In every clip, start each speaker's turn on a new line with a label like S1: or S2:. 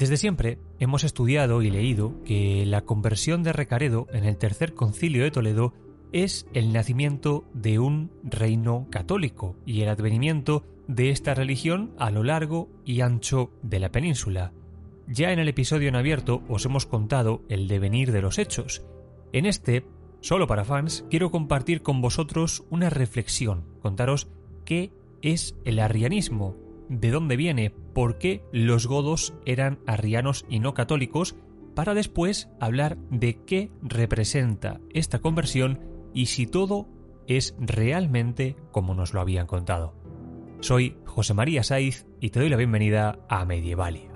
S1: Desde siempre hemos estudiado y leído que la conversión de Recaredo en el Tercer Concilio de Toledo es el nacimiento de un reino católico y el advenimiento de esta religión a lo largo y ancho de la península. Ya en el episodio en abierto os hemos contado el devenir de los hechos. En este, solo para fans, quiero compartir con vosotros una reflexión, contaros qué es el arrianismo, de dónde viene, por qué los godos eran arrianos y no católicos, para después hablar de qué representa esta conversión y si todo es realmente como nos lo habían contado. Soy José María Saiz y te doy la bienvenida a Medievalia.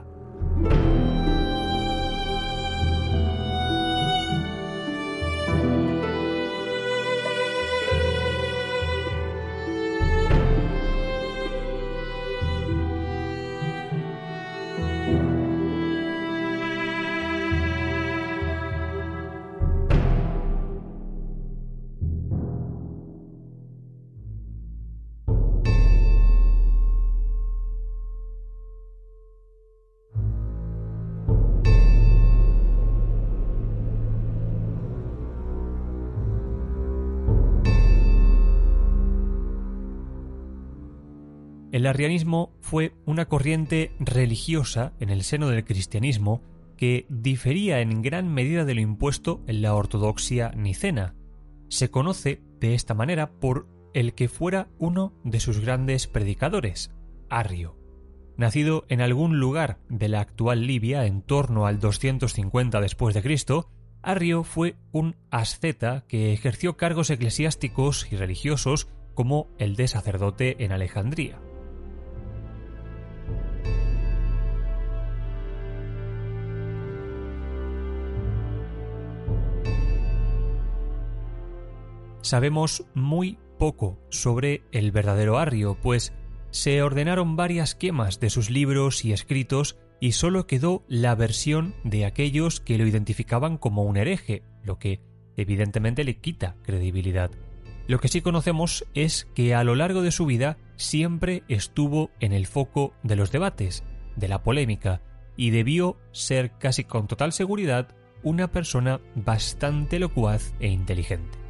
S1: El arrianismo fue una corriente religiosa en el seno del cristianismo que difería en gran medida de lo impuesto en la ortodoxia nicena. Se conoce de esta manera por el que fuera uno de sus grandes predicadores, Arrio. Nacido en algún lugar de la actual Libia en torno al 250 después de Cristo, Arrio fue un asceta que ejerció cargos eclesiásticos y religiosos como el de sacerdote en Alejandría. Sabemos muy poco sobre el verdadero Arrio, pues se ordenaron varias quemas de sus libros y escritos y solo quedó la versión de aquellos que lo identificaban como un hereje, lo que evidentemente le quita credibilidad. Lo que sí conocemos es que a lo largo de su vida siempre estuvo en el foco de los debates, de la polémica, y debió ser casi con total seguridad una persona bastante locuaz e inteligente.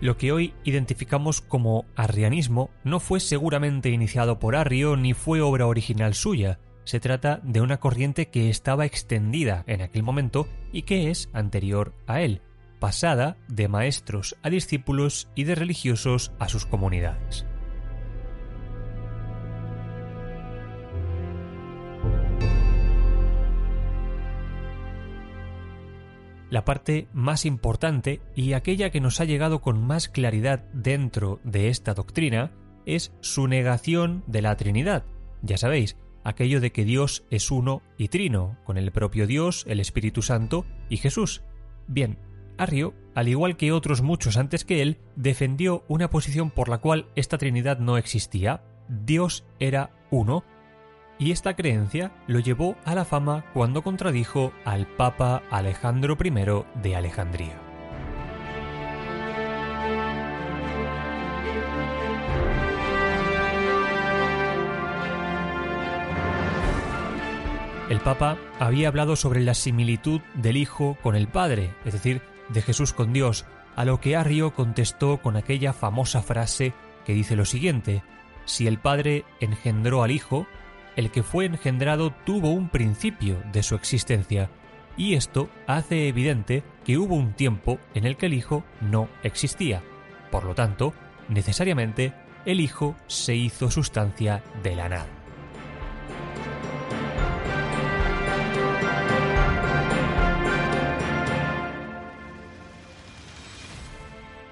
S1: Lo que hoy identificamos como arrianismo no fue seguramente iniciado por Arrio ni fue obra original suya. Se trata de una corriente que estaba extendida en aquel momento y que es anterior a él, pasada de maestros a discípulos y de religiosos a sus comunidades. La parte más importante y aquella que nos ha llegado con más claridad dentro de esta doctrina es su negación de la Trinidad. Ya sabéis, aquello de que Dios es uno y trino, con el propio Dios, el Espíritu Santo y Jesús. Bien, Arrio, al igual que otros muchos antes que él, defendió una posición por la cual esta Trinidad no existía. Dios era uno y esta creencia lo llevó a la fama cuando contradijo al Papa Alejandro I de Alejandría. El Papa había hablado sobre la similitud del Hijo con el Padre, es decir, de Jesús con Dios, a lo que Arrio contestó con aquella famosa frase que dice lo siguiente, si el Padre engendró al Hijo, el que fue engendrado tuvo un principio de su existencia, y esto hace evidente que hubo un tiempo en el que el Hijo no existía. Por lo tanto, necesariamente, el Hijo se hizo sustancia de la nada.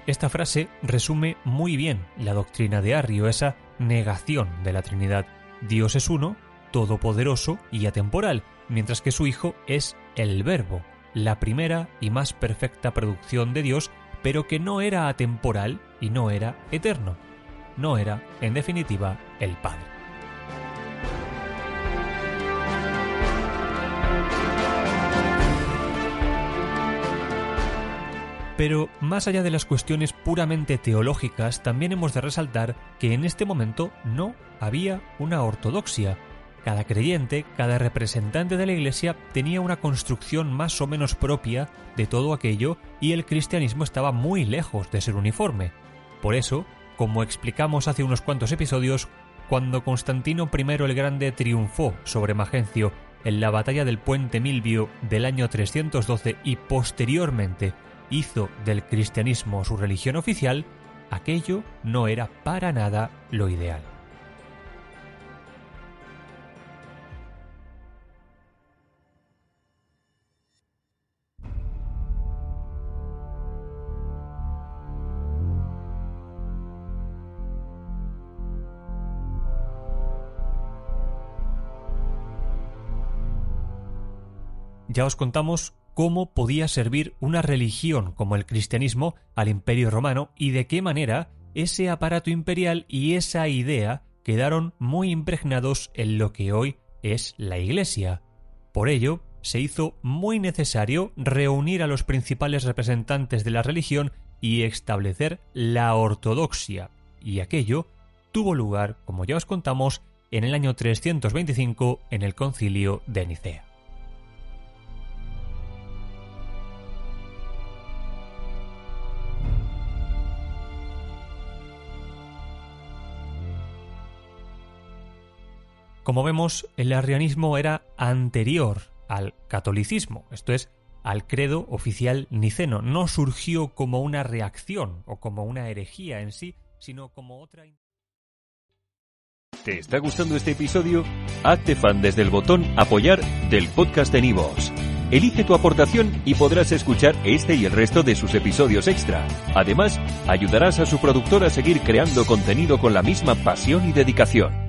S1: Esta frase resume muy bien la doctrina de Arrio, esa negación de la Trinidad. Dios es uno, todopoderoso y atemporal, mientras que su Hijo es el Verbo, la primera y más perfecta producción de Dios, pero que no era atemporal y no era eterno. No era, en definitiva, el Padre. Pero más allá de las cuestiones puramente teológicas, también hemos de resaltar que en este momento no había una ortodoxia, cada creyente, cada representante de la Iglesia tenía una construcción más o menos propia de todo aquello y el cristianismo estaba muy lejos de ser uniforme. Por eso, como explicamos hace unos cuantos episodios, cuando Constantino I el Grande triunfó sobre Magencio en la batalla del puente Milvio del año 312 y posteriormente hizo del cristianismo su religión oficial, aquello no era para nada lo ideal. ya os contamos cómo podía servir una religión como el cristianismo al imperio romano y de qué manera ese aparato imperial y esa idea quedaron muy impregnados en lo que hoy es la Iglesia. Por ello, se hizo muy necesario reunir a los principales representantes de la religión y establecer la ortodoxia, y aquello tuvo lugar, como ya os contamos, en el año 325 en el concilio de Nicea. Como vemos, el arrianismo era anterior al catolicismo, esto es, al credo oficial niceno. No surgió como una reacción o como una herejía en sí, sino como otra...
S2: ¿Te está gustando este episodio? Hazte fan desde el botón apoyar del podcast de Nivos. Elige tu aportación y podrás escuchar este y el resto de sus episodios extra. Además, ayudarás a su productor a seguir creando contenido con la misma pasión y dedicación.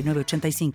S3: 85